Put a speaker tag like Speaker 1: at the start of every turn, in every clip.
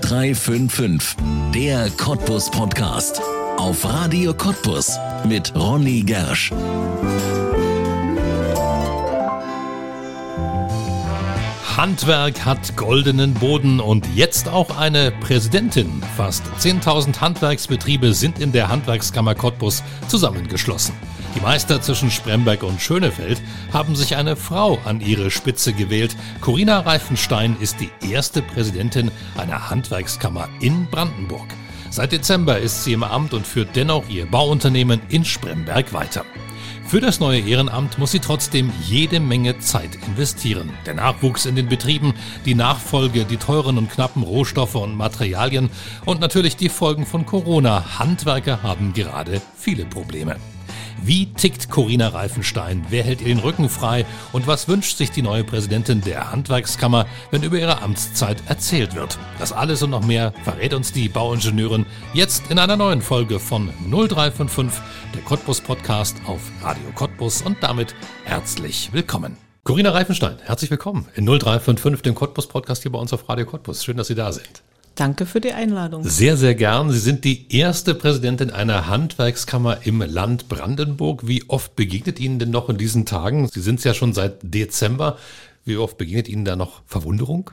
Speaker 1: 0355, der Cottbus Podcast. Auf Radio Cottbus mit Ronny Gersch.
Speaker 2: Handwerk hat goldenen Boden und jetzt auch eine Präsidentin. Fast 10.000 Handwerksbetriebe sind in der Handwerkskammer Cottbus zusammengeschlossen. Die Meister zwischen Spremberg und Schönefeld haben sich eine Frau an ihre Spitze gewählt. Corinna Reifenstein ist die erste Präsidentin einer Handwerkskammer in Brandenburg. Seit Dezember ist sie im Amt und führt dennoch ihr Bauunternehmen in Spremberg weiter. Für das neue Ehrenamt muss sie trotzdem jede Menge Zeit investieren. Der Nachwuchs in den Betrieben, die Nachfolge, die teuren und knappen Rohstoffe und Materialien und natürlich die Folgen von Corona. Handwerker haben gerade viele Probleme. Wie tickt Corinna Reifenstein? Wer hält ihr den Rücken frei? Und was wünscht sich die neue Präsidentin der Handwerkskammer, wenn über ihre Amtszeit erzählt wird? Das alles und noch mehr verrät uns die Bauingenieurin jetzt in einer neuen Folge von 0355, der Cottbus Podcast auf Radio Cottbus und damit herzlich willkommen. Corinna Reifenstein, herzlich willkommen in 0355, dem Cottbus Podcast hier bei uns auf Radio Cottbus. Schön, dass Sie da sind.
Speaker 3: Danke für die Einladung.
Speaker 2: Sehr, sehr gern. Sie sind die erste Präsidentin einer Handwerkskammer im Land Brandenburg. Wie oft begegnet Ihnen denn noch in diesen Tagen? Sie sind es ja schon seit Dezember. Wie oft begegnet Ihnen da noch Verwunderung?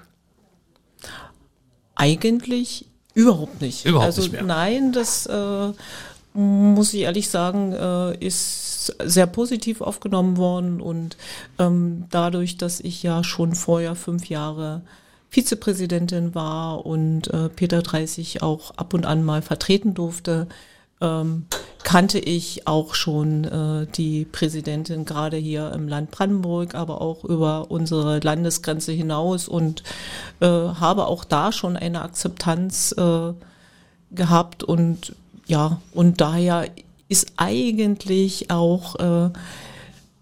Speaker 3: Eigentlich überhaupt nicht.
Speaker 2: Überhaupt
Speaker 3: also
Speaker 2: nicht mehr.
Speaker 3: nein, das äh, muss ich ehrlich sagen, äh, ist sehr positiv aufgenommen worden und ähm, dadurch, dass ich ja schon vorher fünf Jahre Vizepräsidentin war und äh, Peter 30 auch ab und an mal vertreten durfte, ähm, kannte ich auch schon äh, die Präsidentin gerade hier im Land Brandenburg, aber auch über unsere Landesgrenze hinaus und äh, habe auch da schon eine Akzeptanz äh, gehabt und ja, und daher ist eigentlich auch äh,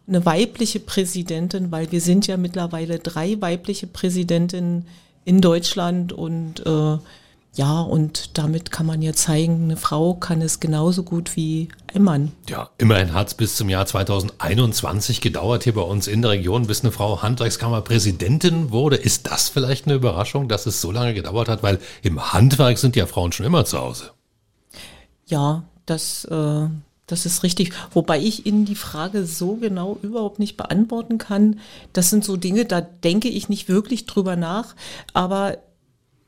Speaker 3: eine weibliche Präsidentin, weil wir sind ja mittlerweile drei weibliche Präsidentinnen in Deutschland und äh, ja, und damit kann man ja zeigen, eine Frau kann es genauso gut wie ein Mann.
Speaker 2: Ja, immerhin hat es bis zum Jahr 2021 gedauert hier bei uns in der Region, bis eine Frau Handwerkskammerpräsidentin wurde. Ist das vielleicht eine Überraschung, dass es so lange gedauert hat? Weil im Handwerk sind ja Frauen schon immer zu Hause.
Speaker 3: Ja, das, äh, das ist richtig. Wobei ich Ihnen die Frage so genau überhaupt nicht beantworten kann. Das sind so Dinge, da denke ich nicht wirklich drüber nach. Aber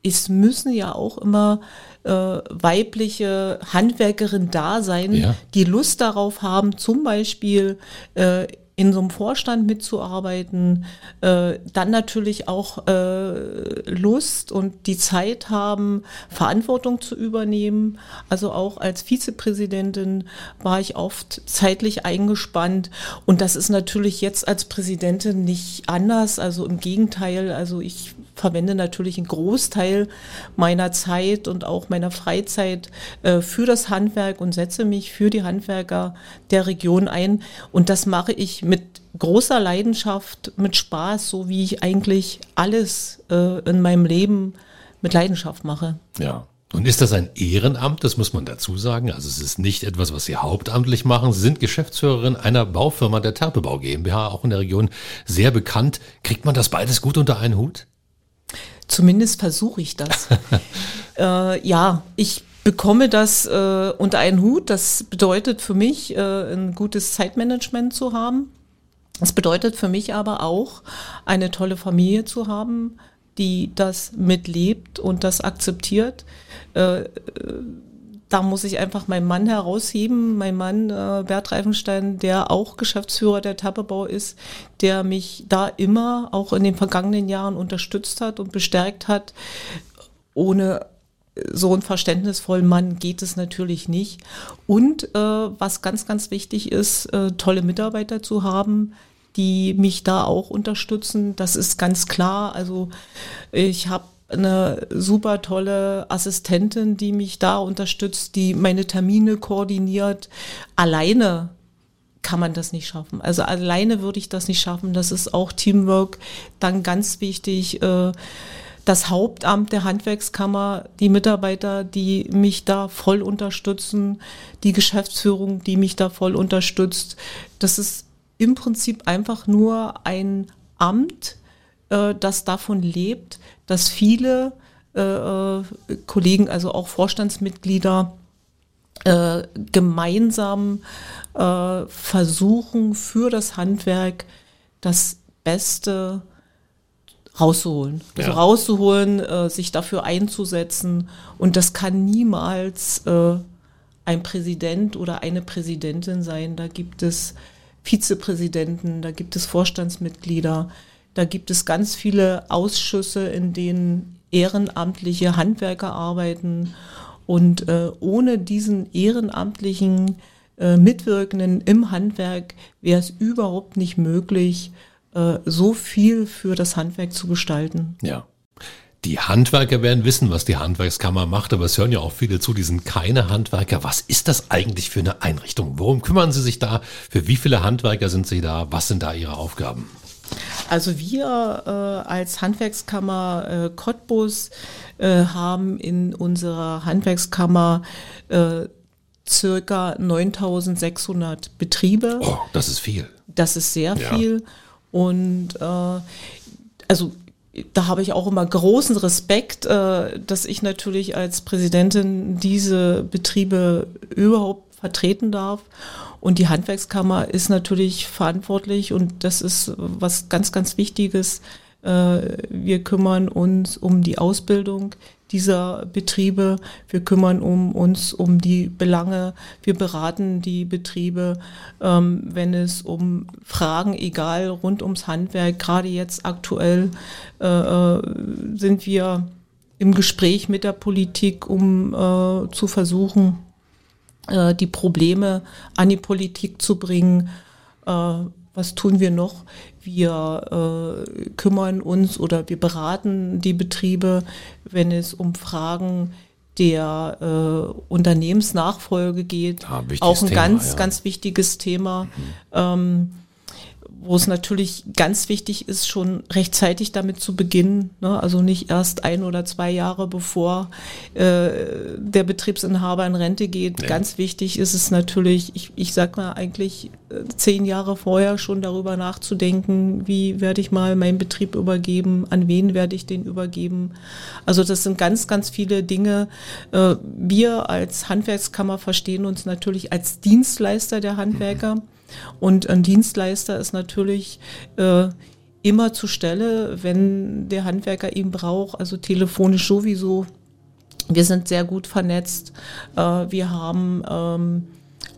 Speaker 3: es müssen ja auch immer äh, weibliche Handwerkerinnen da sein,
Speaker 2: Ja.
Speaker 3: die Lust darauf haben, zum Beispiel äh, in so einem Vorstand mitzuarbeiten, äh, dann natürlich auch äh, Lust und die Zeit haben, Verantwortung zu übernehmen. Also auch als Vizepräsidentin war ich oft zeitlich eingespannt und das ist natürlich jetzt als Präsidentin nicht anders. Also im Gegenteil, also ich verwende natürlich einen Großteil meiner Zeit und auch meiner Freizeit äh, für das Handwerk und setze mich für die Handwerker der Region ein. Und das mache ich mit großer Leidenschaft, mit Spaß, so wie ich eigentlich alles äh, in meinem Leben mit Leidenschaft mache.
Speaker 2: Ja. Und ist das ein Ehrenamt? Das muss man dazu sagen. Also es ist nicht etwas, was Sie hauptamtlich machen. Sie sind Geschäftsführerin einer Baufirma der Terpebau GmbH, auch in der Region sehr bekannt. Kriegt man das beides gut unter einen Hut?
Speaker 3: Zumindest versuche ich das. äh, ja, ich bekomme das äh, unter einen Hut. Das bedeutet für mich, äh, ein gutes Zeitmanagement zu haben. Das bedeutet für mich aber auch, eine tolle Familie zu haben, die das mitlebt und das akzeptiert. Äh, da muss ich einfach meinen Mann herausheben, mein Mann äh, Bert Reifenstein, der auch Geschäftsführer der Tappebau ist, der mich da immer auch in den vergangenen Jahren unterstützt hat und bestärkt hat. Ohne so einen verständnisvollen Mann geht es natürlich nicht. Und äh, was ganz, ganz wichtig ist, äh, tolle Mitarbeiter zu haben, die mich da auch unterstützen. Das ist ganz klar. Also ich habe eine super tolle Assistentin, die mich da unterstützt, die meine Termine koordiniert. Alleine kann man das nicht schaffen. Also alleine würde ich das nicht schaffen. Das ist auch Teamwork. Dann ganz wichtig, äh, das Hauptamt der Handwerkskammer, die Mitarbeiter, die mich da voll unterstützen, die Geschäftsführung, die mich da voll unterstützt. Das ist im Prinzip einfach nur ein Amt, äh, das davon lebt, dass viele äh, äh, Kollegen, also auch Vorstandsmitglieder, äh, gemeinsam äh, versuchen, für das Handwerk das Beste rauszuholen. Also
Speaker 2: Ja.
Speaker 3: rauszuholen, äh, sich dafür einzusetzen. Und das kann niemals äh, ein Präsident oder eine Präsidentin sein. Da gibt es Vizepräsidenten, da gibt es Vorstandsmitglieder, da gibt es ganz viele Ausschüsse, in denen ehrenamtliche Handwerker arbeiten. Und äh, ohne diesen ehrenamtlichen äh, Mitwirkenden im Handwerk wäre es überhaupt nicht möglich, äh, so viel für das Handwerk zu gestalten.
Speaker 2: Ja. Die Handwerker werden wissen, was die Handwerkskammer macht, aber es hören ja auch viele zu, die sind keine Handwerker. Was ist das eigentlich für eine Einrichtung? Worum kümmern Sie sich da? Für wie viele Handwerker sind Sie da? Was sind da Ihre Aufgaben?
Speaker 3: Also wir äh, als Handwerkskammer äh, Cottbus äh, haben in unserer Handwerkskammer äh, circa 9600 Betriebe.
Speaker 2: Oh, das ist viel.
Speaker 3: Das ist sehr
Speaker 2: Ja.
Speaker 3: viel. Und äh, also da habe ich auch immer großen Respekt, äh, dass ich natürlich als Präsidentin diese Betriebe überhaupt vertreten darf. Und die Handwerkskammer ist natürlich verantwortlich und das ist was ganz, ganz Wichtiges. Äh, wir kümmern uns um die Ausbildung dieser Betriebe. Wir kümmern um uns um die Belange. Wir beraten die Betriebe, ähm, wenn es um Fragen, egal rund ums Handwerk, gerade jetzt aktuell äh, äh, sind wir im Gespräch mit der Politik, um äh, zu versuchen, äh, die Probleme an die Politik zu bringen. Äh, was tun wir noch? Wir äh, kümmern uns oder wir beraten die Betriebe, wenn es um Fragen der äh, Unternehmensnachfolge geht.
Speaker 2: Ah, wichtiges
Speaker 3: Auch ein
Speaker 2: Thema,
Speaker 3: ganz,
Speaker 2: ja.
Speaker 3: ganz wichtiges Thema. Ähm, wo es natürlich ganz wichtig ist, schon rechtzeitig damit zu beginnen. Ne? Also nicht erst ein oder zwei Jahre bevor äh, der Betriebsinhaber in Rente geht.
Speaker 2: Ja.
Speaker 3: Ganz wichtig ist es natürlich, ich, ich sag mal eigentlich äh, zehn Jahre vorher schon darüber nachzudenken, wie werde ich mal meinen Betrieb übergeben, an wen werde ich den übergeben. Also das sind ganz, ganz viele Dinge. Äh, wir als Handwerkskammer verstehen uns natürlich als Dienstleister der Handwerker. Und ein Dienstleister ist natürlich äh, immer zur Stelle, wenn der Handwerker ihn braucht, also telefonisch sowieso. Wir sind sehr gut vernetzt. Äh, wir haben ähm,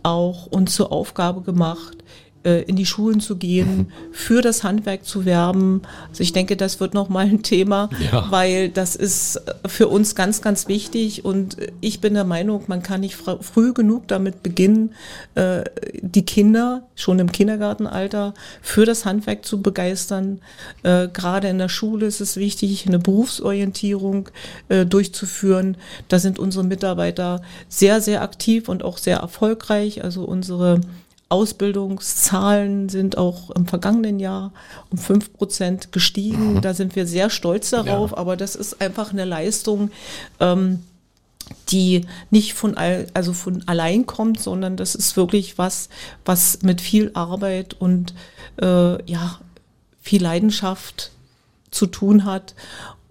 Speaker 3: auch uns zur Aufgabe gemacht, äh, in die Schulen zu gehen, für das Handwerk zu werben. Also ich denke, das wird noch mal ein Thema,
Speaker 2: Ja.
Speaker 3: weil das ist für uns ganz, ganz wichtig. Und ich bin der Meinung, man kann nicht fr- früh genug damit beginnen, äh, die Kinder schon im Kindergartenalter für das Handwerk zu begeistern. Äh, Gerade in der Schule ist es wichtig, eine Berufsorientierung durchzuführen. Da sind unsere Mitarbeiter sehr, sehr aktiv und auch sehr erfolgreich. Also unsere Ausbildungszahlen sind auch im vergangenen Jahr um fünf Prozent gestiegen. Da sind wir sehr stolz darauf,
Speaker 2: Ja.
Speaker 3: aber das ist einfach eine Leistung, ähm, die nicht von all, also von allein kommt, sondern das ist wirklich was, was mit viel Arbeit und äh, ja viel Leidenschaft zu tun hat.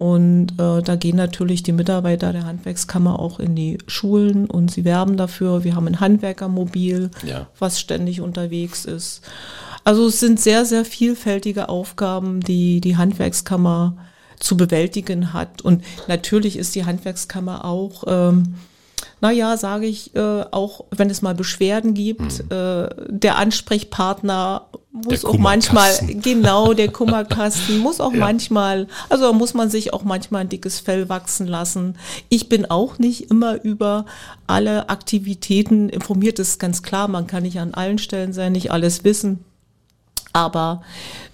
Speaker 3: Und äh, da gehen natürlich die Mitarbeiter der Handwerkskammer auch in die Schulen und sie werben dafür. Wir haben ein Handwerkermobil,
Speaker 2: Ja.
Speaker 3: was ständig unterwegs ist. Also es sind sehr, sehr vielfältige Aufgaben, die die Handwerkskammer zu bewältigen hat. Und natürlich ist die Handwerkskammer auch, ähm, naja, sage ich, äh, auch wenn es mal Beschwerden gibt, äh, der Ansprechpartner muss
Speaker 2: Der
Speaker 3: auch manchmal, genau, der Kummerkasten muss auch
Speaker 2: Ja.
Speaker 3: manchmal, also muss man sich auch manchmal ein dickes Fell wachsen lassen. Ich bin auch nicht immer über alle Aktivitäten informiert, das ist ganz klar, man kann nicht an allen Stellen sein, nicht alles wissen. Aber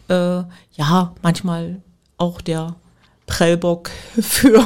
Speaker 3: äh, ja, manchmal auch der Prellbock für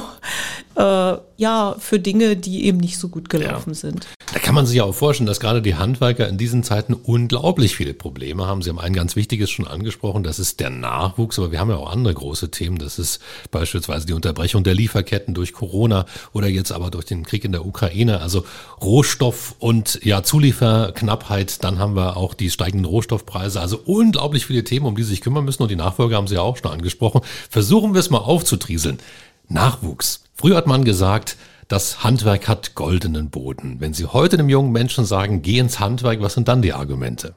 Speaker 3: äh, ja für Dinge, die eben nicht so gut gelaufen
Speaker 2: Ja.
Speaker 3: sind.
Speaker 2: Da kann man sich ja auch vorstellen, dass gerade die Handwerker in diesen Zeiten unglaublich viele Probleme haben. Sie haben ein ganz wichtiges schon angesprochen, das ist der Nachwuchs, aber wir haben ja auch andere große Themen. Das ist beispielsweise die Unterbrechung der Lieferketten durch Corona oder jetzt aber durch den Krieg in der Ukraine. Also Rohstoff und ja Zulieferknappheit. Dann haben wir auch die steigenden Rohstoffpreise. Also unglaublich viele Themen, um die Sie sich kümmern müssen. Und die Nachfolger haben Sie ja auch schon angesprochen. Versuchen wir es mal aufzutrieseln. Nachwuchs. Früher hat man gesagt, das Handwerk hat goldenen Boden. Wenn Sie heute einem jungen Menschen sagen, geh ins Handwerk, was sind dann die Argumente?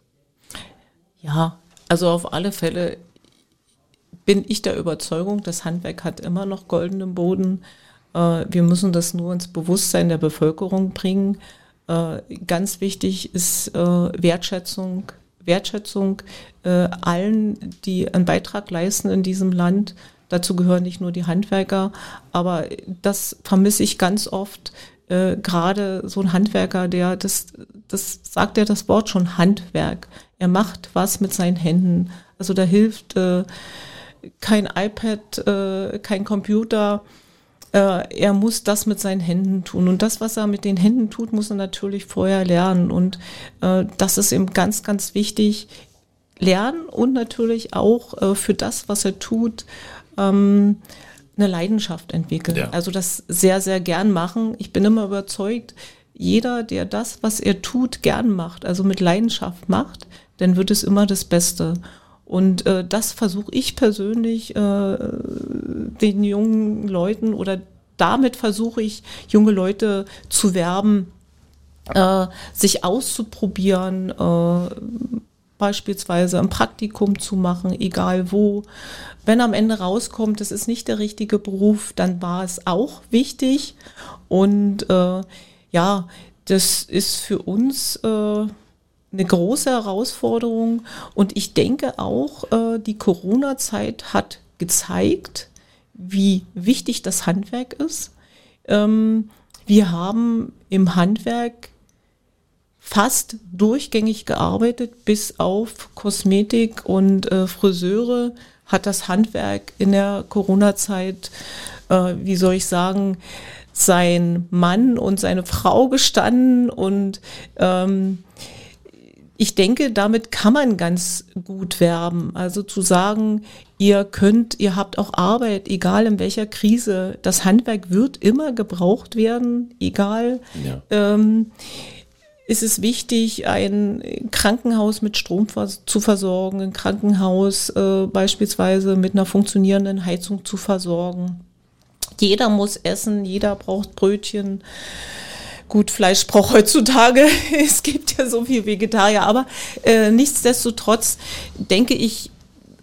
Speaker 3: Ja, also auf alle Fälle bin ich der Überzeugung, das Handwerk hat immer noch goldenen Boden. Äh, wir müssen das nur ins Bewusstsein der Bevölkerung bringen. Äh, ganz wichtig ist äh, Wertschätzung, Wertschätzung allen, die einen Beitrag leisten in diesem Land. Dazu gehören nicht nur die Handwerker, aber das vermisse ich ganz oft. Äh, Gerade so ein Handwerker, der das, das sagt ja das Wort schon Handwerk. Er macht was mit seinen Händen. Also da hilft äh, kein iPad, äh, kein Computer. Äh, er muss das mit seinen Händen tun. Und das, was er mit den Händen tut, muss er natürlich vorher lernen. Und äh, das ist ihm ganz, ganz wichtig. Lernen und natürlich auch äh, für das, was er tut, ähm, eine Leidenschaft entwickeln. Ja. Also das sehr, sehr gern machen. Ich bin immer überzeugt, jeder, der das, was er tut, gern macht, also mit Leidenschaft macht, dann wird es immer das Beste. Und äh, das versuche ich persönlich äh, den jungen Leuten oder damit versuche ich, junge Leute zu werben, äh, sich auszuprobieren, äh, beispielsweise ein Praktikum zu machen, egal wo. Wenn am Ende rauskommt, es ist nicht der richtige Beruf, dann war es auch wichtig. Und äh, ja, das ist für uns äh, eine große Herausforderung. Und ich denke auch, äh, die Corona-Zeit hat gezeigt, wie wichtig das Handwerk ist. Ähm, wir haben im Handwerk fast durchgängig gearbeitet, bis auf Kosmetik und äh, Friseure hat das Handwerk in der Corona-Zeit, äh, wie soll ich sagen, sein Mann und seine Frau gestanden und ähm, ich denke, damit kann man ganz gut werben. Also zu sagen, ihr könnt, ihr habt auch Arbeit, egal in welcher Krise. Das Handwerk wird immer gebraucht werden, egal. Ja. Ähm, ist es wichtig, ein Krankenhaus mit Strom zu versorgen, ein Krankenhaus äh, beispielsweise mit einer funktionierenden Heizung zu versorgen. Jeder muss essen, jeder braucht Brötchen. Gut, Fleisch braucht heutzutage, es gibt ja so viel Vegetarier, aber äh, nichtsdestotrotz denke ich,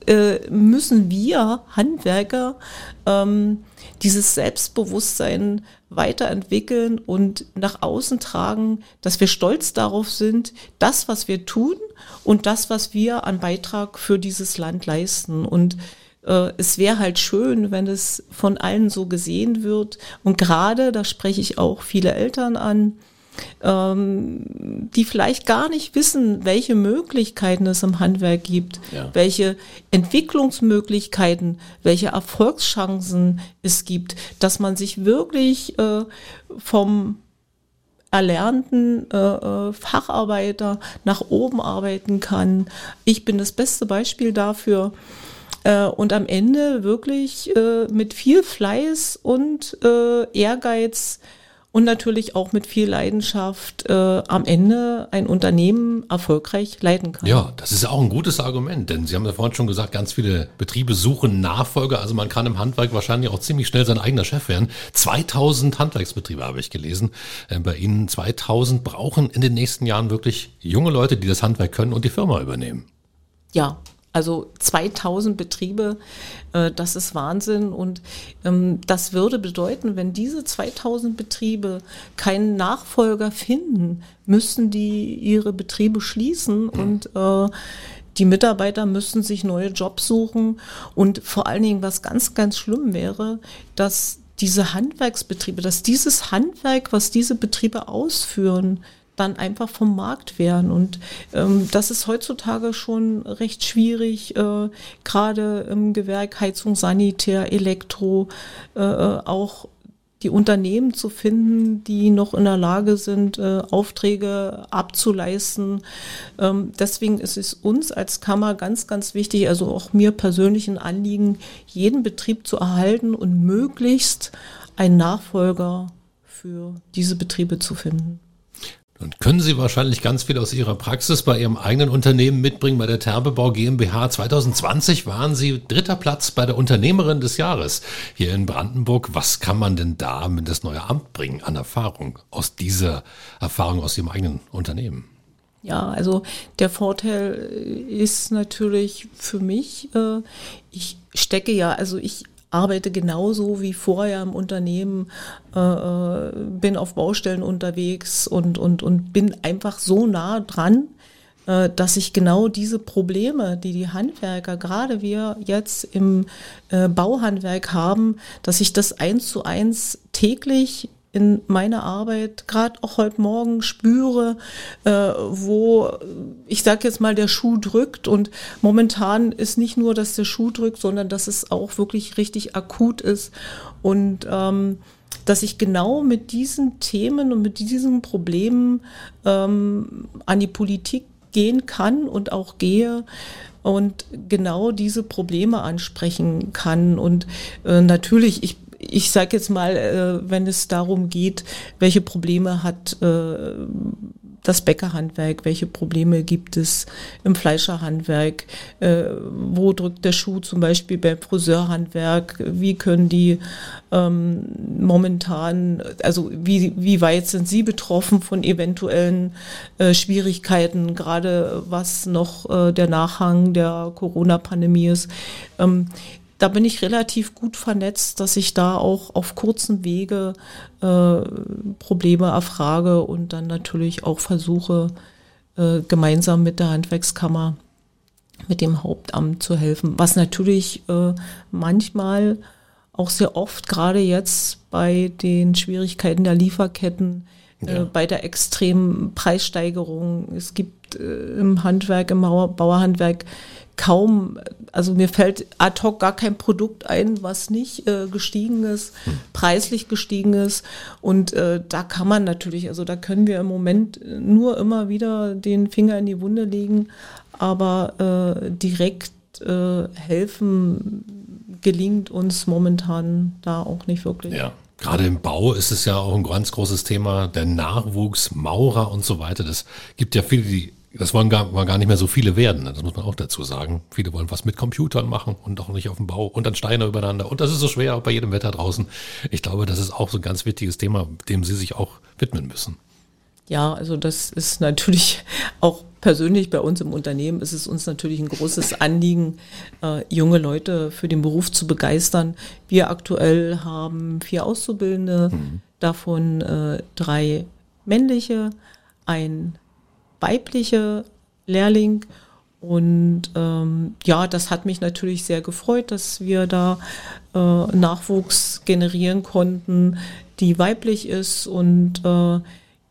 Speaker 3: äh, müssen wir Handwerker ähm, dieses Selbstbewusstsein weiterentwickeln und nach außen tragen, dass wir stolz darauf sind, das, was wir tun und das, was wir an Beitrag für dieses Land leisten. Und äh, es wäre halt schön, wenn es von allen so gesehen wird. Und gerade, da spreche ich auch viele Eltern an, ähm, die vielleicht gar nicht wissen, welche Möglichkeiten es im Handwerk gibt, ja. welche Entwicklungsmöglichkeiten, welche Erfolgschancen es gibt, dass man sich wirklich äh, vom erlernten äh, äh Facharbeiter nach oben arbeiten kann. Ich bin das beste Beispiel dafür. Äh, und am Ende wirklich äh, mit viel Fleiß und äh, Ehrgeiz und natürlich auch mit viel Leidenschaft äh, am Ende ein Unternehmen erfolgreich leiten kann.
Speaker 2: Ja, das ist auch ein gutes Argument, denn Sie haben ja vorhin schon gesagt, ganz viele Betriebe suchen Nachfolger. Also man kann im Handwerk wahrscheinlich auch ziemlich schnell sein eigener Chef werden. 2000 Handwerksbetriebe habe ich gelesen. Äh, bei Ihnen 2000 brauchen in den nächsten Jahren wirklich junge Leute, die das Handwerk können und die Firma übernehmen.
Speaker 3: Ja, also 2000 Betriebe, äh, das ist Wahnsinn. Und ähm, das würde bedeuten, wenn diese 2000 Betriebe keinen Nachfolger finden, müssen die ihre Betriebe schließen und äh, die Mitarbeiter müssen sich neue Jobs suchen. Und vor allen Dingen, was ganz, ganz schlimm wäre, dass diese Handwerksbetriebe, dass dieses Handwerk, was diese Betriebe ausführen, dann einfach vom Markt wären. Und ähm, das ist heutzutage schon recht schwierig, äh, gerade im Gewerk Heizung, Sanitär, Elektro, äh, äh, auch die Unternehmen zu finden, die noch in der Lage sind, äh, Aufträge abzuleisten. Ähm, deswegen ist es uns als Kammer ganz, ganz wichtig, also auch mir persönlich ein Anliegen, jeden Betrieb zu erhalten und möglichst einen Nachfolger für diese Betriebe zu finden.
Speaker 2: Und können Sie wahrscheinlich ganz viel aus Ihrer Praxis bei Ihrem eigenen Unternehmen mitbringen. Bei der Terbebau GmbH 2020 waren Sie dritter Platz bei der Unternehmerin des Jahres hier in Brandenburg. Was kann man denn da mit das neue Amt bringen an Erfahrung aus dieser Erfahrung aus Ihrem eigenen Unternehmen?
Speaker 3: Ja, also der Vorteil ist natürlich für mich, äh, ich stecke ja, also ich arbeite genauso wie vorher im Unternehmen, äh, äh, bin auf Baustellen unterwegs und, und, und bin einfach so nah dran, äh, dass ich genau diese Probleme, die die Handwerker, gerade wir jetzt im äh, Bauhandwerk haben, dass ich das eins zu eins täglich in meiner Arbeit, gerade auch heute Morgen spüre, äh, wo ich sage jetzt mal der Schuh drückt und momentan ist nicht nur, dass der Schuh drückt, sondern dass es auch wirklich richtig akut ist und ähm, dass ich genau mit diesen Themen und mit diesen Problemen ähm, an die Politik gehen kann und auch gehe und genau diese Probleme ansprechen kann. Und äh, natürlich, ich ich sage jetzt mal, äh, wenn es darum geht, welche Probleme hat äh, das Bäckerhandwerk, welche Probleme gibt es im Fleischerhandwerk, äh, wo drückt der Schuh zum Beispiel beim Friseurhandwerk, wie können die ähm, momentan, also wie, wie weit sind sie betroffen von eventuellen äh, Schwierigkeiten, gerade was noch äh, der Nachhang der Corona-Pandemie ist. Ähm, da bin ich relativ gut vernetzt, dass ich da auch auf kurzen Wege äh, Probleme erfrage und dann natürlich auch versuche, äh, gemeinsam mit der Handwerkskammer, mit dem Hauptamt zu helfen. Was natürlich äh, manchmal auch sehr oft, gerade jetzt bei den Schwierigkeiten der Lieferketten, äh, ja. bei der extremen Preissteigerung, es gibt äh, im Handwerk, im Bauerhandwerk kaum, also mir fällt ad hoc gar kein Produkt ein, was nicht äh, gestiegen ist, hm. preislich gestiegen ist. Und äh, da kann man natürlich, also da können wir im Moment nur immer wieder den Finger in die Wunde legen, aber äh, direkt äh, helfen gelingt uns momentan da auch nicht wirklich.
Speaker 2: Ja. Gerade im Bau ist es ja auch ein ganz großes Thema, der Nachwuchs, Maurer und so weiter. Das gibt ja viele, die das wollen gar, wollen gar nicht mehr so viele werden, das muss man auch dazu sagen. Viele wollen was mit Computern machen und auch nicht auf dem Bau und dann Steine übereinander. Und das ist so schwer bei jedem Wetter draußen. Ich glaube, das ist auch so ein ganz wichtiges Thema, dem Sie sich auch widmen müssen.
Speaker 3: Ja, also das ist natürlich auch persönlich bei uns im Unternehmen ist es uns natürlich ein großes Anliegen, äh, junge Leute für den Beruf zu begeistern. Wir aktuell haben vier Auszubildende, mhm. davon äh, drei männliche, ein weibliche Lehrling. Und ähm, ja, das hat mich natürlich sehr gefreut, dass wir da äh, Nachwuchs generieren konnten, die weiblich ist und äh,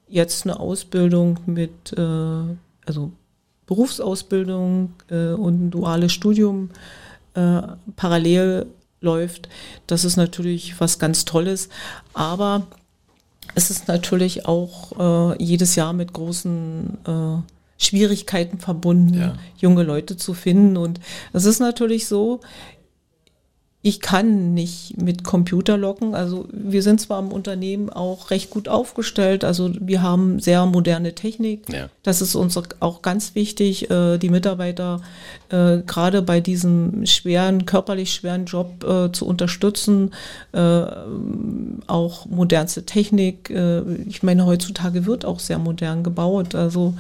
Speaker 3: jetzt eine Ausbildung mit, äh, also Berufsausbildung äh, und ein duales Studium äh, parallel läuft. Das ist natürlich was ganz Tolles. Aber es ist natürlich auch äh, jedes Jahr mit großen äh, Schwierigkeiten verbunden, ja. junge Leute zu finden. Und es ist natürlich so, ich kann nicht mit Computer locken. Also wir sind zwar im Unternehmen auch recht gut aufgestellt. Also wir haben sehr moderne Technik. Ja. Das ist uns auch ganz wichtig, äh, die Mitarbeiter äh, gerade bei diesem schweren, körperlich schweren Job äh, zu unterstützen. Auch modernste Technik. Ich meine, heutzutage wird auch sehr modern gebaut. Also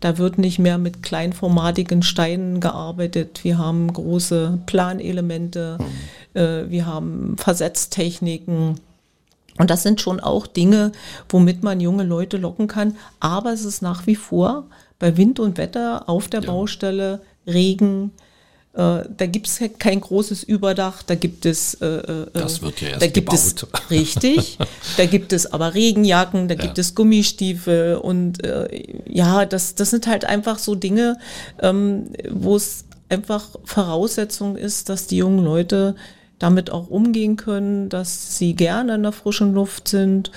Speaker 3: da wird nicht mehr mit kleinformatigen Steinen gearbeitet. Wir haben große Planelemente, mhm. äh, wir haben Versetztechniken. Und das sind schon auch Dinge, womit man junge Leute locken kann. Aber es ist nach wie vor bei Wind und Wetter auf der ja. Baustelle, Regen, da gibt es kein großes Überdach, da gibt es äh,
Speaker 2: äh das wird ja erst
Speaker 3: da gibt
Speaker 2: gebaut.
Speaker 3: es richtig, da gibt es aber Regenjacken, da ja. gibt es Gummistiefel und äh, ja, das das sind halt einfach so Dinge, ähm, wo es einfach Voraussetzung ist, dass die jungen Leute damit auch umgehen können, dass sie gerne in der frischen Luft sind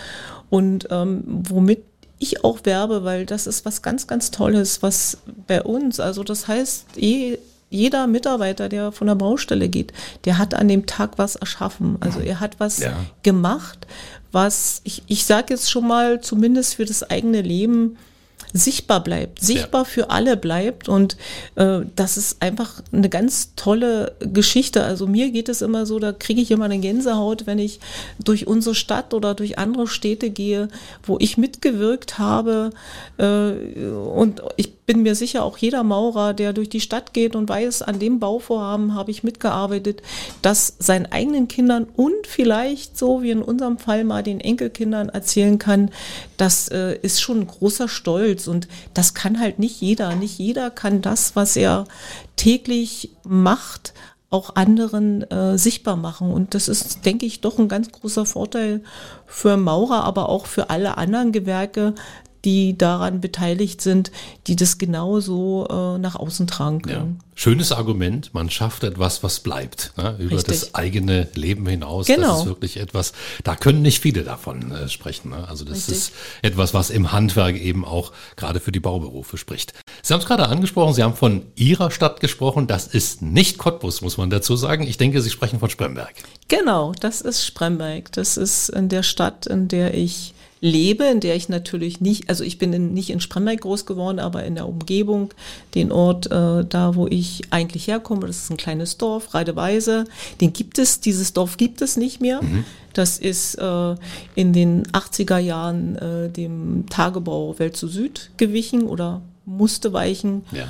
Speaker 3: und ähm, womit ich auch werbe, weil das ist was ganz, ganz Tolles, was bei uns, also das heißt, eh jeder Mitarbeiter, der von der Baustelle geht, der hat an dem Tag was erschaffen. Also er hat was ja. gemacht, was ich, ich sage jetzt schon mal, zumindest für das eigene Leben sichtbar bleibt, sichtbar ja. für alle bleibt. Und äh, das ist einfach eine ganz tolle Geschichte. Also mir geht es immer so, da kriege ich immer eine Gänsehaut, wenn ich durch unsere Stadt oder durch andere Städte gehe, wo ich mitgewirkt habe. Äh, und ich bin mir sicher, auch jeder Maurer, der durch die Stadt geht und weiß, an dem Bauvorhaben habe ich mitgearbeitet, dass seinen eigenen Kindern und vielleicht so wie in unserem Fall mal den Enkelkindern erzählen kann, das äh, ist schon ein großer Stolz und das kann halt nicht jeder. Nicht jeder kann das, was er täglich macht, auch anderen äh, sichtbar machen. Und das ist, denke ich, doch ein ganz großer Vorteil für Maurer, aber auch für alle anderen Gewerke, die daran beteiligt sind, die das genauso äh, nach außen tragen können.
Speaker 2: Ja. Schönes Argument, man schafft etwas, was bleibt, ne? über Richtig. das eigene Leben hinaus. Genau. Das ist wirklich etwas, da können nicht viele davon äh, sprechen. Ne? Also das Richtig. ist etwas, was im Handwerk eben auch gerade für die Bauberufe spricht. Sie haben es gerade angesprochen, Sie haben von Ihrer Stadt gesprochen. Das ist nicht Cottbus, muss man dazu sagen. Ich denke, Sie sprechen von Spremberg.
Speaker 3: Genau, das ist Spremberg. Das ist in der Stadt, in der ich lebe, in der ich natürlich nicht, also ich bin in, nicht in Spremberg groß geworden, aber in der Umgebung, den Ort, äh, da wo ich eigentlich herkomme, das ist ein kleines Dorf, Reideweise, den gibt es, dieses Dorf gibt es nicht mehr. Mhm. Das ist äh, in den 80er Jahren äh, dem Tagebau Welt zu Süd gewichen oder musste weichen. Ja.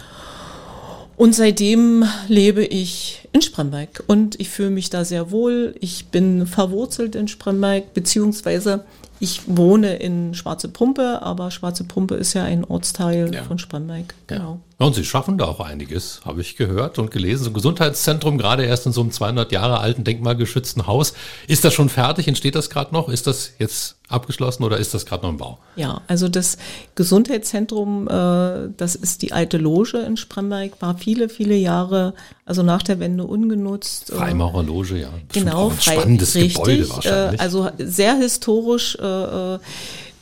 Speaker 3: Und seitdem lebe ich in Spremberg und ich fühle mich da sehr wohl. Ich bin verwurzelt in Spremberg, beziehungsweise ich wohne in Schwarze Pumpe, aber Schwarze Pumpe ist ja ein Ortsteil ja. von Spremberg.
Speaker 2: Genau. Ja. Und Sie schaffen da auch einiges, habe ich gehört und gelesen. So ein Gesundheitszentrum, gerade erst in so einem 200 Jahre alten denkmalgeschützten Haus. Ist das schon fertig? Entsteht das gerade noch? Ist das jetzt abgeschlossen oder ist das gerade noch im Bau?
Speaker 3: Ja, also das Gesundheitszentrum, äh, das ist die alte Loge in Spremberg, war viele, viele Jahre, also nach der Wende ungenutzt.
Speaker 2: Äh, Freimaurerloge, ja.
Speaker 3: Genau, ein frei, spannendes richtig, Gebäude wahrscheinlich. Äh, also sehr historisch. Äh, äh,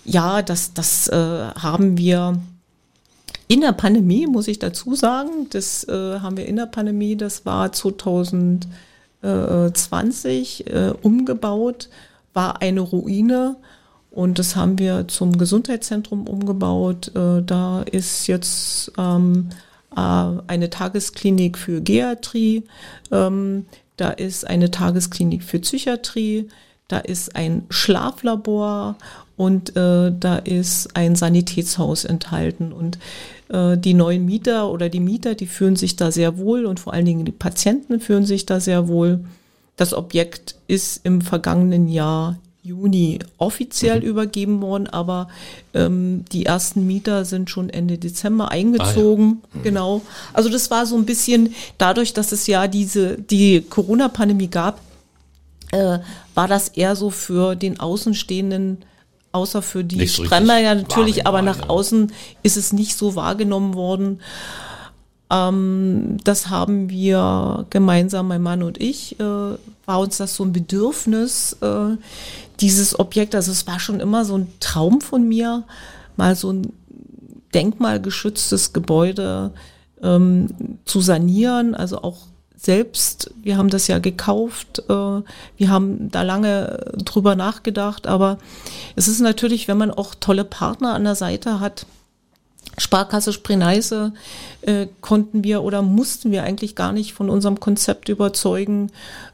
Speaker 3: ja, das, das äh, haben wir in der Pandemie, muss ich dazu sagen, das haben wir in der Pandemie, das war 2020 äh, umgebaut, war eine Ruine und das haben wir zum Gesundheitszentrum umgebaut. Da ist jetzt ähm, äh, eine Tagesklinik für Geriatrie, ähm, da ist eine Tagesklinik für Psychiatrie, da ist ein Schlaflabor und äh, da ist ein Sanitätshaus enthalten. Und äh, die neuen Mieter oder die Mieter, die fühlen sich da sehr wohl und vor allen Dingen die Patienten fühlen sich da sehr wohl. Das Objekt ist im vergangenen Jahr Juni offiziell mhm. übergeben worden, aber ähm, die ersten Mieter sind schon Ende Dezember eingezogen. Ah, ja. mhm. Genau. Also das war so ein bisschen dadurch, dass es ja diese die Corona-Pandemie gab, äh, war das eher so für den Außenstehenden außer für die so ja natürlich, aber nach außen ist es nicht so wahrgenommen worden. Ähm, das haben wir gemeinsam, mein Mann und ich, äh, war uns das so ein Bedürfnis, äh, dieses Objekt, also es war schon immer so ein Traum von mir, mal so ein denkmalgeschütztes Gebäude ähm, zu sanieren, also auch selbst, wir haben das ja gekauft, äh, wir haben da lange drüber nachgedacht, aber es ist natürlich, wenn man auch tolle Partner an der Seite hat, Sparkasse Spreneise äh, konnten wir oder mussten wir eigentlich gar nicht von unserem Konzept überzeugen.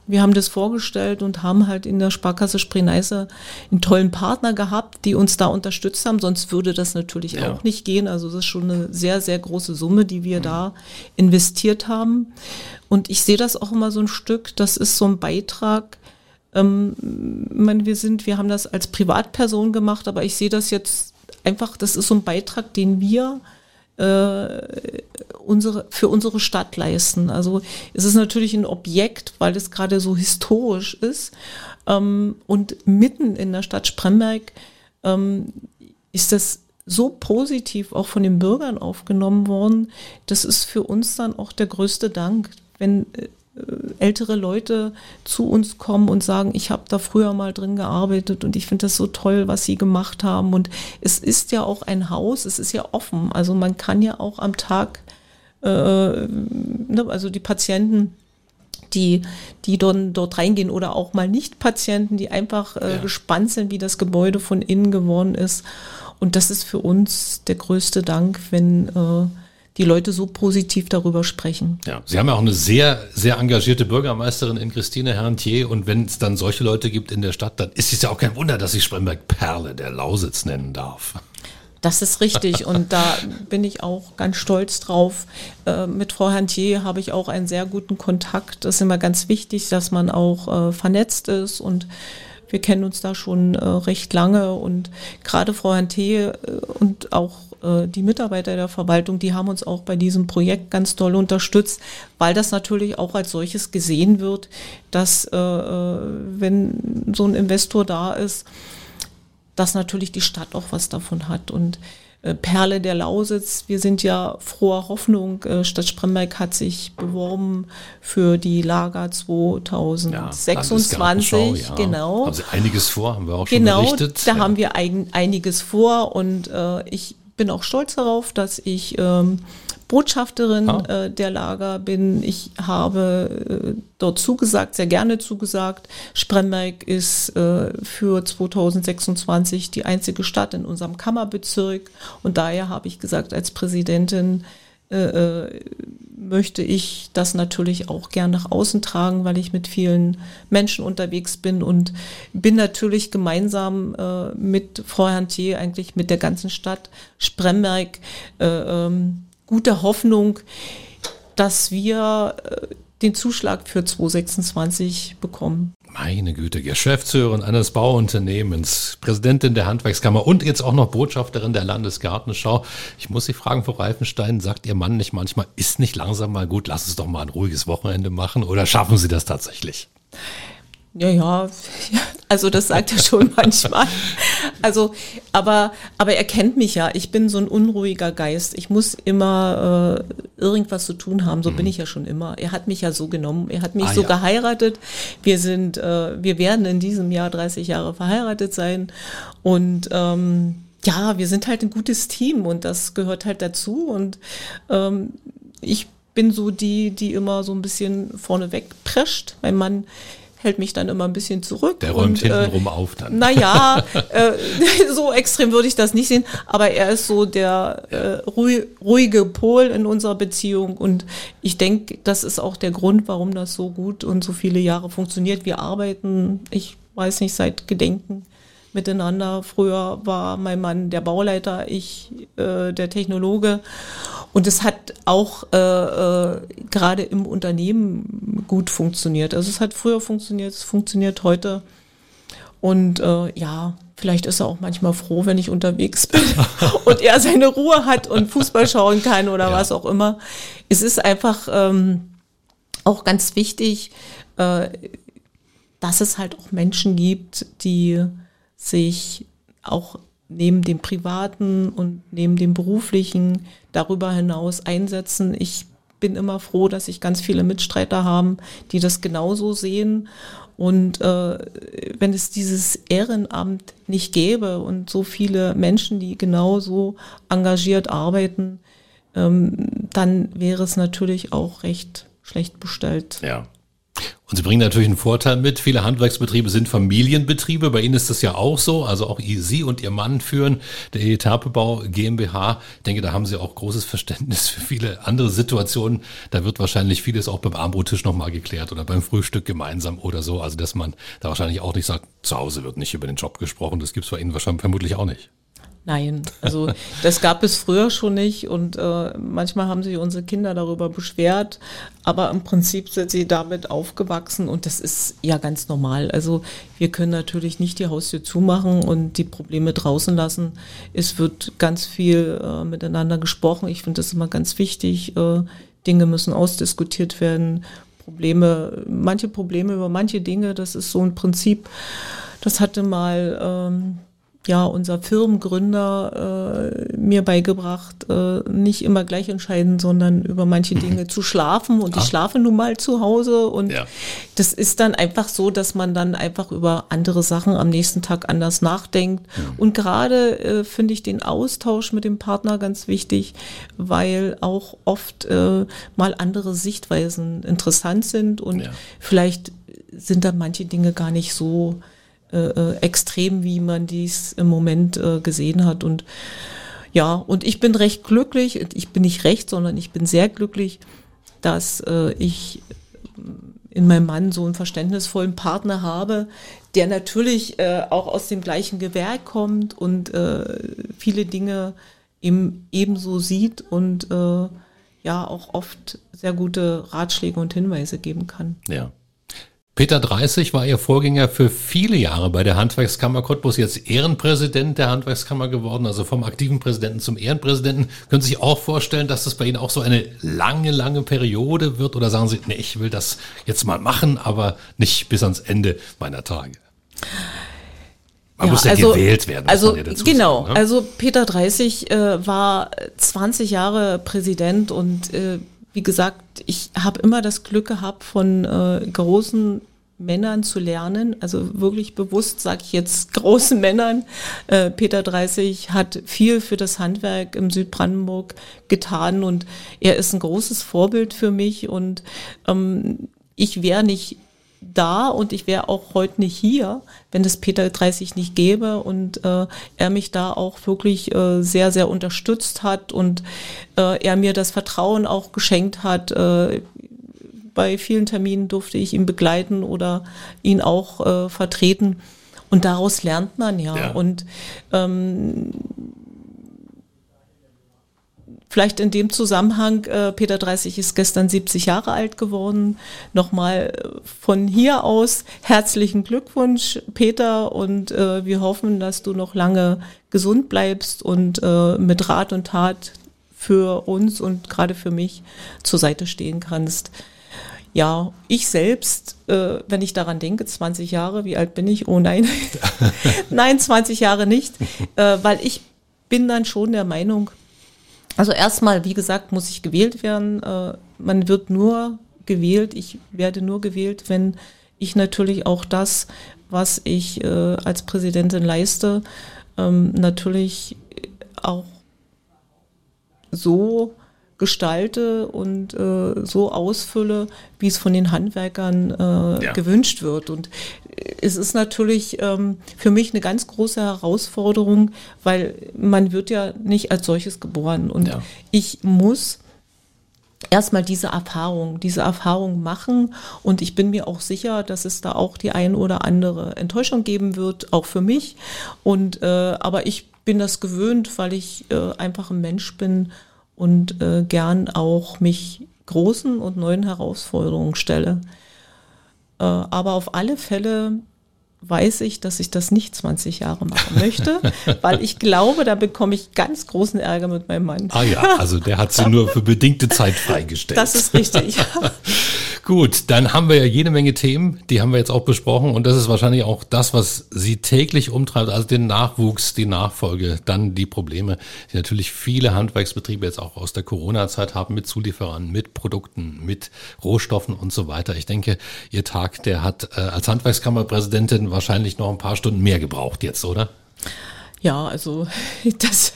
Speaker 3: Wir haben das vorgestellt und haben halt in der Sparkasse Spreneise einen tollen Partner gehabt, die uns da unterstützt haben. Sonst würde das natürlich ja. auch nicht gehen. Also das ist schon eine sehr, sehr große Summe, die wir mhm. da investiert haben. Und ich sehe das auch immer so ein Stück. Das ist so ein Beitrag. Ähm, ich meine, wir sind, wir haben das als Privatperson gemacht, aber ich sehe das jetzt einfach, das ist so ein Beitrag, den wir äh, unsere, für unsere Stadt leisten. Also es ist natürlich ein Objekt, weil es gerade so historisch ist. Ähm, und mitten in der Stadt Spremberg ähm, ist das so positiv auch von den Bürgern aufgenommen worden. Das ist für uns dann auch der größte Dank, wenn äh, ältere Leute zu uns kommen und sagen, ich habe da früher mal drin gearbeitet und ich finde das so toll, was sie gemacht haben. Und es ist ja auch ein Haus, es ist ja offen. Also man kann ja auch am Tag äh, ne, also die Patienten, die, die dort, dort reingehen oder auch mal Nicht-Patienten, die einfach äh, ja. gespannt sind, wie das Gebäude von innen geworden ist. Und das ist für uns der größte Dank, wenn äh, die Leute so positiv darüber sprechen.
Speaker 2: Ja, Sie haben ja auch eine sehr, sehr engagierte Bürgermeisterin in Christine Herrentier. Und wenn es dann solche Leute gibt in der Stadt, dann ist es ja auch kein Wunder, dass ich Spremberg Perle der Lausitz nennen darf.
Speaker 3: Das ist richtig und da bin ich auch ganz stolz drauf. Äh, mit Frau Hantier habe ich auch einen sehr guten Kontakt. Das ist immer ganz wichtig, dass man auch äh, vernetzt ist und wir kennen uns da schon äh, recht lange und gerade Frau Hantier und auch die Mitarbeiter der Verwaltung, die haben uns auch bei diesem Projekt ganz toll unterstützt, weil das natürlich auch als solches gesehen wird, dass wenn so ein Investor da ist, dass natürlich die Stadt auch was davon hat. Und äh, Perle der Lausitz, wir sind ja froher Hoffnung. Äh, Stadt Spremberg hat sich beworben für die Lager 2026. Ja, ja. Genau.
Speaker 2: Haben Sie einiges vor, haben wir auch schon
Speaker 3: genau,
Speaker 2: berichtet.
Speaker 3: Da ja. haben wir ein, einiges vor und äh, ich bin auch stolz darauf, dass ich ähm, Botschafterin ah. äh, der Lager bin. Ich habe äh, dort zugesagt, sehr gerne zugesagt. Spremberg ist äh, für 2026 die einzige Stadt in unserem Kammerbezirk. Und daher habe ich gesagt, als Präsidentin äh, äh, möchte ich das natürlich auch gern nach außen tragen, weil ich mit vielen Menschen unterwegs bin und bin natürlich gemeinsam äh, mit Frau Hantier, eigentlich mit der ganzen Stadt Spremberg, äh, ähm, gute Hoffnung, dass wir äh, den Zuschlag für 2026 bekommen.
Speaker 2: Meine Güte, Geschäftsführerin eines Bauunternehmens, Präsidentin der Handwerkskammer und jetzt auch noch Botschafterin der Landesgartenschau. Ich muss Sie fragen, Frau Reifenstein, sagt Ihr Mann nicht manchmal, ist nicht langsam mal gut, lass es doch mal ein ruhiges Wochenende machen oder schaffen Sie das tatsächlich?
Speaker 3: Ja, ja, also das sagt er schon manchmal. Also, aber, aber er kennt mich ja. Ich bin so ein unruhiger Geist. Ich muss immer äh, irgendwas zu tun haben. So mhm. bin ich ja schon immer. Er hat mich ja so genommen. Er hat mich ah, so ja. geheiratet. Wir sind, äh, wir werden in diesem Jahr 30 Jahre verheiratet sein. Und ähm, ja, wir sind halt ein gutes Team und das gehört halt dazu. Und ähm, ich bin so die, die immer so ein bisschen vorneweg prescht. Mein Mann hält mich dann immer ein bisschen zurück.
Speaker 2: Der räumt und, hintenrum äh, auf dann.
Speaker 3: Naja, äh, so extrem würde ich das nicht sehen, aber er ist so der äh, ruhige Pol in unserer Beziehung und ich denke, das ist auch der Grund, warum das so gut und so viele Jahre funktioniert. Wir arbeiten, ich weiß nicht, seit Gedenken miteinander. Früher war mein Mann der Bauleiter, ich äh, der Technologe. Und es hat auch äh, äh, gerade im Unternehmen gut funktioniert. Also es hat früher funktioniert, es funktioniert heute. Und äh, ja, vielleicht ist er auch manchmal froh, wenn ich unterwegs bin und er seine Ruhe hat und Fußball schauen kann oder ja. was auch immer. Es ist einfach ähm, auch ganz wichtig, äh, dass es halt auch Menschen gibt, die sich auch neben dem privaten und neben dem beruflichen darüber hinaus einsetzen. Ich bin immer froh, dass ich ganz viele Mitstreiter haben, die das genauso sehen. Und äh, wenn es dieses Ehrenamt nicht gäbe und so viele Menschen, die genauso engagiert arbeiten, ähm, dann wäre es natürlich auch recht schlecht bestellt.
Speaker 2: Ja. Und Sie bringen natürlich einen Vorteil mit. Viele Handwerksbetriebe sind Familienbetriebe. Bei Ihnen ist das ja auch so. Also auch Sie und Ihr Mann führen der Etapebau GmbH. Ich denke, da haben Sie auch großes Verständnis für viele andere Situationen. Da wird wahrscheinlich vieles auch beim Armbrottisch nochmal geklärt oder beim Frühstück gemeinsam oder so. Also dass man da wahrscheinlich auch nicht sagt, zu Hause wird nicht über den Job gesprochen. Das gibt es bei Ihnen wahrscheinlich vermutlich auch nicht.
Speaker 3: Nein, also das gab es früher schon nicht und äh, manchmal haben sich unsere Kinder darüber beschwert, aber im Prinzip sind sie damit aufgewachsen und das ist ja ganz normal. Also wir können natürlich nicht die Haustür zumachen und die Probleme draußen lassen. Es wird ganz viel äh, miteinander gesprochen. Ich finde das immer ganz wichtig. Äh, Dinge müssen ausdiskutiert werden. Probleme, manche Probleme über manche Dinge, das ist so ein Prinzip. Das hatte mal ähm, ja, unser Firmengründer äh, mir beigebracht, äh, nicht immer gleich entscheiden, sondern über manche Dinge zu schlafen. Und ah. ich schlafe nun mal zu Hause. Und ja. das ist dann einfach so, dass man dann einfach über andere Sachen am nächsten Tag anders nachdenkt. Ja. Und gerade äh, finde ich den Austausch mit dem Partner ganz wichtig, weil auch oft äh, mal andere Sichtweisen interessant sind und ja. vielleicht sind dann manche Dinge gar nicht so äh, äh, extrem, wie man dies im Moment äh, gesehen hat. Und ja, und ich bin recht glücklich, ich bin nicht recht, sondern ich bin sehr glücklich, dass äh, ich in meinem Mann so einen verständnisvollen Partner habe, der natürlich äh, auch aus dem gleichen Gewerk kommt und äh, viele Dinge eben ebenso sieht und äh, ja auch oft sehr gute Ratschläge und Hinweise geben kann.
Speaker 2: Ja. Peter 30 war Ihr Vorgänger für viele Jahre bei der Handwerkskammer Cottbus, jetzt Ehrenpräsident der Handwerkskammer geworden, also vom aktiven Präsidenten zum Ehrenpräsidenten. Können Sie sich auch vorstellen, dass das bei Ihnen auch so eine lange, lange Periode wird? Oder sagen Sie, nee, ich will das jetzt mal machen, aber nicht bis ans Ende meiner Tage?
Speaker 3: Man ja, muss ja also, gewählt werden. Also ja genau, sagen, ne? also Peter 30 äh, war 20 Jahre Präsident und äh, wie gesagt, ich habe immer das Glück gehabt, von äh, großen Männern zu lernen, also wirklich bewusst sage ich jetzt großen Männern. Äh, Peter 30 hat viel für das Handwerk im Südbrandenburg getan und er ist ein großes Vorbild für mich und ähm, ich wäre nicht da und ich wäre auch heute nicht hier, wenn es Peter 30 nicht gäbe und äh, er mich da auch wirklich äh, sehr, sehr unterstützt hat und äh, er mir das Vertrauen auch geschenkt hat. Äh, bei vielen Terminen durfte ich ihn begleiten oder ihn auch äh, vertreten. Und daraus lernt man ja. ja. Und ähm, Vielleicht in dem Zusammenhang, äh, Peter 30 ist gestern 70 Jahre alt geworden. Nochmal äh, von hier aus herzlichen Glückwunsch, Peter, und äh, wir hoffen, dass du noch lange gesund bleibst und äh, mit Rat und Tat für uns und gerade für mich zur Seite stehen kannst. Ja, ich selbst, äh, wenn ich daran denke, 20 Jahre, wie alt bin ich? Oh nein, nein, 20 Jahre nicht, äh, weil ich bin dann schon der Meinung, also erstmal, wie gesagt, muss ich gewählt werden. Äh, man wird nur gewählt, ich werde nur gewählt, wenn ich natürlich auch das, was ich äh, als Präsidentin leiste, ähm, natürlich auch so gestalte und äh, so ausfülle, wie es von den Handwerkern äh, ja. gewünscht wird. Und es ist natürlich ähm, für mich eine ganz große Herausforderung, weil man wird ja nicht als solches geboren. Und ja. ich muss erstmal diese Erfahrung, diese Erfahrung machen. Und ich bin mir auch sicher, dass es da auch die ein oder andere Enttäuschung geben wird, auch für mich. Und äh, aber ich bin das gewöhnt, weil ich äh, einfach ein Mensch bin und äh, gern auch mich großen und neuen Herausforderungen stelle. Äh, aber auf alle Fälle weiß ich, dass ich das nicht 20 Jahre machen möchte, weil ich glaube, da bekomme ich ganz großen Ärger mit meinem Mann.
Speaker 2: Ah ja, also der hat sie nur für bedingte Zeit freigestellt.
Speaker 3: Das ist richtig.
Speaker 2: Gut, dann haben wir ja jede Menge Themen, die haben wir jetzt auch besprochen und das ist wahrscheinlich auch das, was Sie täglich umtreibt, also den Nachwuchs, die Nachfolge, dann die Probleme, die natürlich viele Handwerksbetriebe jetzt auch aus der Corona-Zeit haben mit Zulieferern, mit Produkten, mit Rohstoffen und so weiter. Ich denke, Ihr Tag, der hat äh, als Handwerkskammerpräsidentin wahrscheinlich noch ein paar Stunden mehr gebraucht jetzt, oder?
Speaker 3: Ja, also das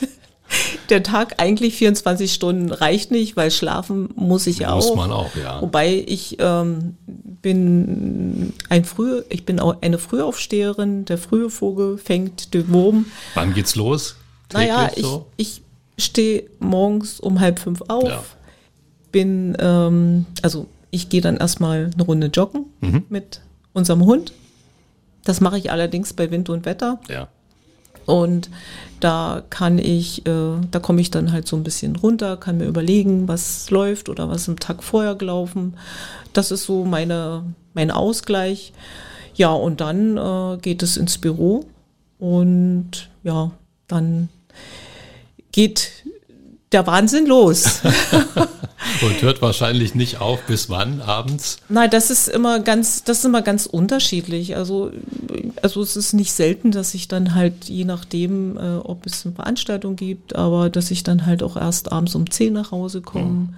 Speaker 3: der Tag eigentlich 24 Stunden reicht nicht, weil schlafen muss ich auch.
Speaker 2: Muss man auch, ja.
Speaker 3: Wobei ich ähm, bin ein früh, ich bin auch eine Frühaufsteherin. Der frühe Vogel fängt den Wurm.
Speaker 2: Wann geht's los?
Speaker 3: Täglich naja, ich, so? ich stehe morgens um halb fünf auf. Ja. Bin, ähm, also ich gehe dann erstmal eine Runde joggen mhm. mit unserem Hund. Das mache ich allerdings bei Wind und Wetter.
Speaker 2: Ja.
Speaker 3: Und da kann ich, äh, da komme ich dann halt so ein bisschen runter, kann mir überlegen, was läuft oder was im Tag vorher gelaufen. Das ist so meine, mein Ausgleich. Ja, und dann äh, geht es ins Büro und ja, dann geht der Wahnsinn los.
Speaker 2: Und hört wahrscheinlich nicht auf, bis wann abends?
Speaker 3: Nein, das ist immer ganz, das ist immer ganz unterschiedlich. Also, also es ist nicht selten, dass ich dann halt, je nachdem, äh, ob es eine Veranstaltung gibt, aber dass ich dann halt auch erst abends um 10 nach Hause komme. Mhm.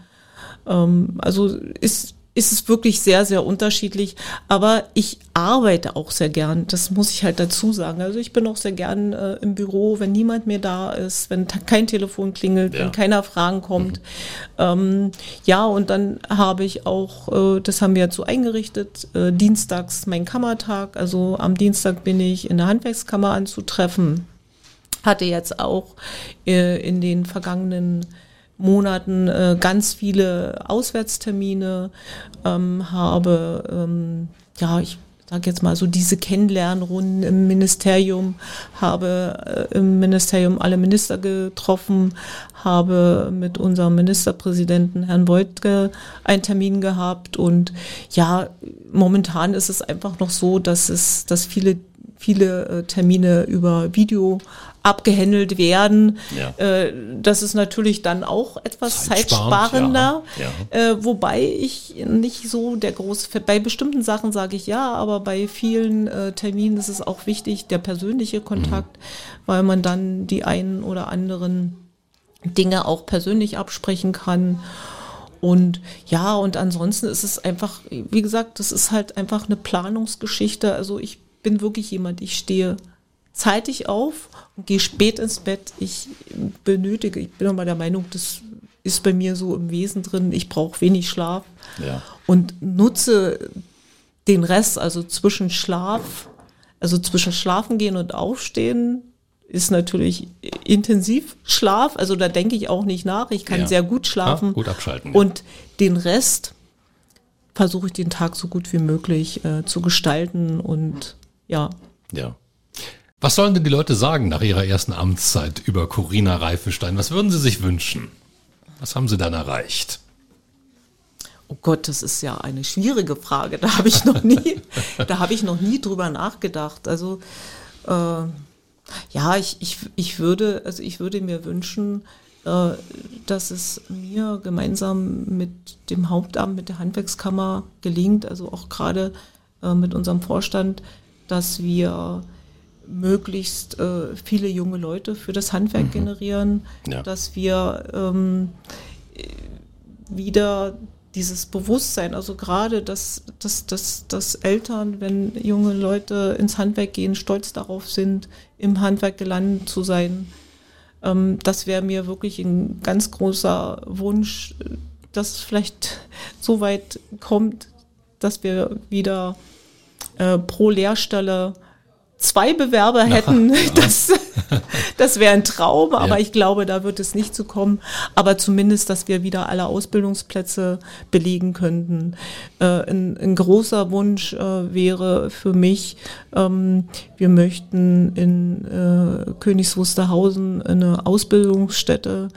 Speaker 3: Ähm, also ist ist es wirklich sehr, sehr unterschiedlich. Aber ich arbeite auch sehr gern. Das muss ich halt dazu sagen. Also ich bin auch sehr gern äh, im Büro, wenn niemand mehr da ist, wenn kein Telefon klingelt, ja. wenn keiner Fragen kommt. Mhm. Ähm, ja, und dann habe ich auch, äh, das haben wir so eingerichtet, äh, dienstags mein Kammertag. Also am Dienstag bin ich in der Handwerkskammer anzutreffen. Hatte jetzt auch äh, in den vergangenen Monaten äh, ganz viele Auswärtstermine, ähm, habe, ähm, ja, ich sage jetzt mal so diese Kennenlernrunden im Ministerium, habe äh, im Ministerium alle Minister getroffen, habe mit unserem Ministerpräsidenten Herrn Beutke einen Termin gehabt und ja, momentan ist es einfach noch so, dass es, dass viele viele äh, Termine über Video abgehandelt werden. Ja. Äh, das ist natürlich dann auch etwas zeitsparender, ja. Ja. Äh, wobei ich nicht so der große, bei bestimmten Sachen sage ich ja, aber bei vielen Terminen ist es auch wichtig, der persönliche Kontakt, mhm. weil man dann die einen oder anderen Dinge auch persönlich absprechen kann. Und ja, und ansonsten ist es einfach, wie gesagt, das ist halt einfach eine Planungsgeschichte. Also ich bin wirklich jemand, ich stehe zeitig auf und gehe spät ins Bett. Ich benötige, ich bin immer der Meinung, das ist bei mir so im Wesen drin, ich brauche wenig Schlaf ja. und nutze den Rest, also zwischen Schlaf, also zwischen Schlafen gehen und Aufstehen, ist natürlich intensiv Schlaf, also da denke ich auch nicht nach, ich kann ja. sehr gut schlafen. Ja,
Speaker 2: gut abschalten.
Speaker 3: Und den Rest versuche ich den Tag so gut wie möglich äh, zu gestalten und ja.
Speaker 2: Ja. Was sollen denn die Leute sagen nach ihrer ersten Amtszeit über Corinna Reifenstein? Was würden sie sich wünschen? Was haben sie dann erreicht?
Speaker 3: Oh Gott, das ist ja eine schwierige Frage. Da habe ich noch nie, da habe ich noch nie drüber nachgedacht. Also äh, ja, ich, ich, ich würde, also ich würde mir wünschen, äh, dass es mir gemeinsam mit dem Hauptamt, mit der Handwerkskammer gelingt, also auch gerade äh, mit unserem Vorstand, dass wir möglichst äh, viele junge Leute für das Handwerk mhm. generieren, ja. dass wir ähm, wieder dieses Bewusstsein, also gerade, dass, dass, dass, dass Eltern, wenn junge Leute ins Handwerk gehen, stolz darauf sind, im Handwerk gelandet zu sein. Ähm, das wäre mir wirklich ein ganz großer Wunsch, dass es vielleicht so weit kommt, dass wir wieder äh, pro Lehrstelle zwei Bewerber hätten, das, das wäre ein Traum, aber ja. ich glaube, da wird es nicht zu kommen. Aber zumindest, dass wir wieder alle Ausbildungsplätze belegen könnten. Äh, ein, ein, großer Wunsch äh, wäre für mich, ähm, wir möchten in äh, Königs Wusterhausen eine Ausbildungsstätte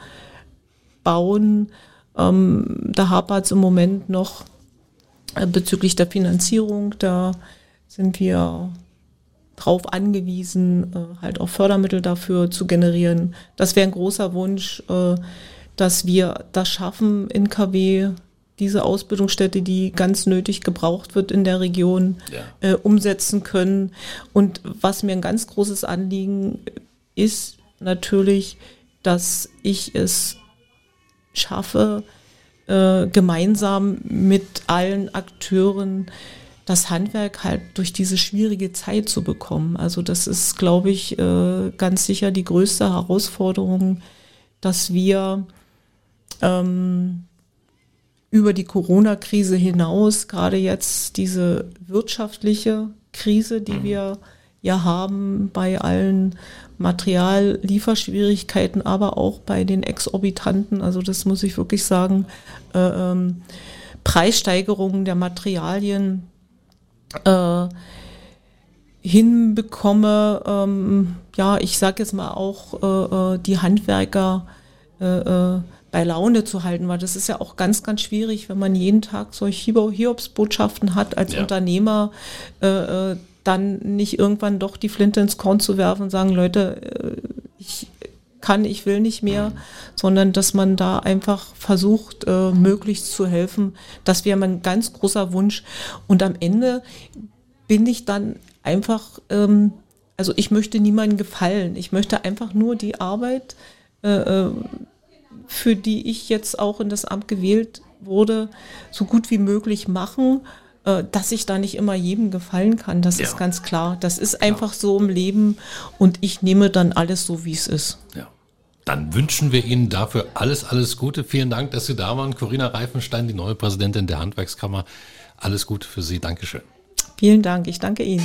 Speaker 3: bauen. Ähm, da hapert es im Moment noch äh, bezüglich der Finanzierung. Da sind wir drauf angewiesen, äh, halt auch Fördermittel dafür zu generieren. Das wäre ein großer Wunsch, äh, dass wir das schaffen in KW, diese Ausbildungsstätte, die ganz nötig gebraucht wird in der Region, ja. äh, umsetzen können. Und was mir ein ganz großes Anliegen ist, natürlich, dass ich es schaffe, äh, gemeinsam mit allen Akteuren das Handwerk halt durch diese schwierige Zeit zu bekommen. Also das ist, glaube ich, äh, ganz sicher die größte Herausforderung, dass wir ähm, über die Corona-Krise hinaus, gerade jetzt diese wirtschaftliche Krise, die wir ja haben bei allen Materiallieferschwierigkeiten, aber auch bei den exorbitanten, also das muss ich wirklich sagen, äh, ähm, Preissteigerungen der Materialien, äh, hinbekomme, ähm, ja, ich sage jetzt mal auch äh, äh, die Handwerker äh, äh, bei Laune zu halten, weil das ist ja auch ganz, ganz schwierig, wenn man jeden Tag solche Hiobsbotschaften hat als ja. Unternehmer, dann nicht irgendwann doch die Flinte ins Korn zu werfen und sagen, Leute, ich kann, ich will nicht mehr, sondern dass man da einfach versucht, äh, möglichst zu helfen. Das wäre mein ganz großer Wunsch. Und am Ende bin ich dann einfach, ähm, also ich möchte niemandem gefallen. Ich möchte einfach nur die Arbeit, äh, äh, für die ich jetzt auch in das Amt gewählt wurde, so gut wie möglich machen dass ich da nicht immer jedem gefallen kann. Das ja. ist ganz klar. Das ist einfach so im Leben und ich nehme dann alles so, wie es ist.
Speaker 2: Ja. Dann wünschen wir Ihnen dafür alles, alles Gute. Vielen Dank, dass Sie da waren. Corinna Reifenstein, die neue Präsidentin der Handwerkskammer. Alles Gute für Sie. Dankeschön.
Speaker 3: Vielen Dank. Ich danke Ihnen.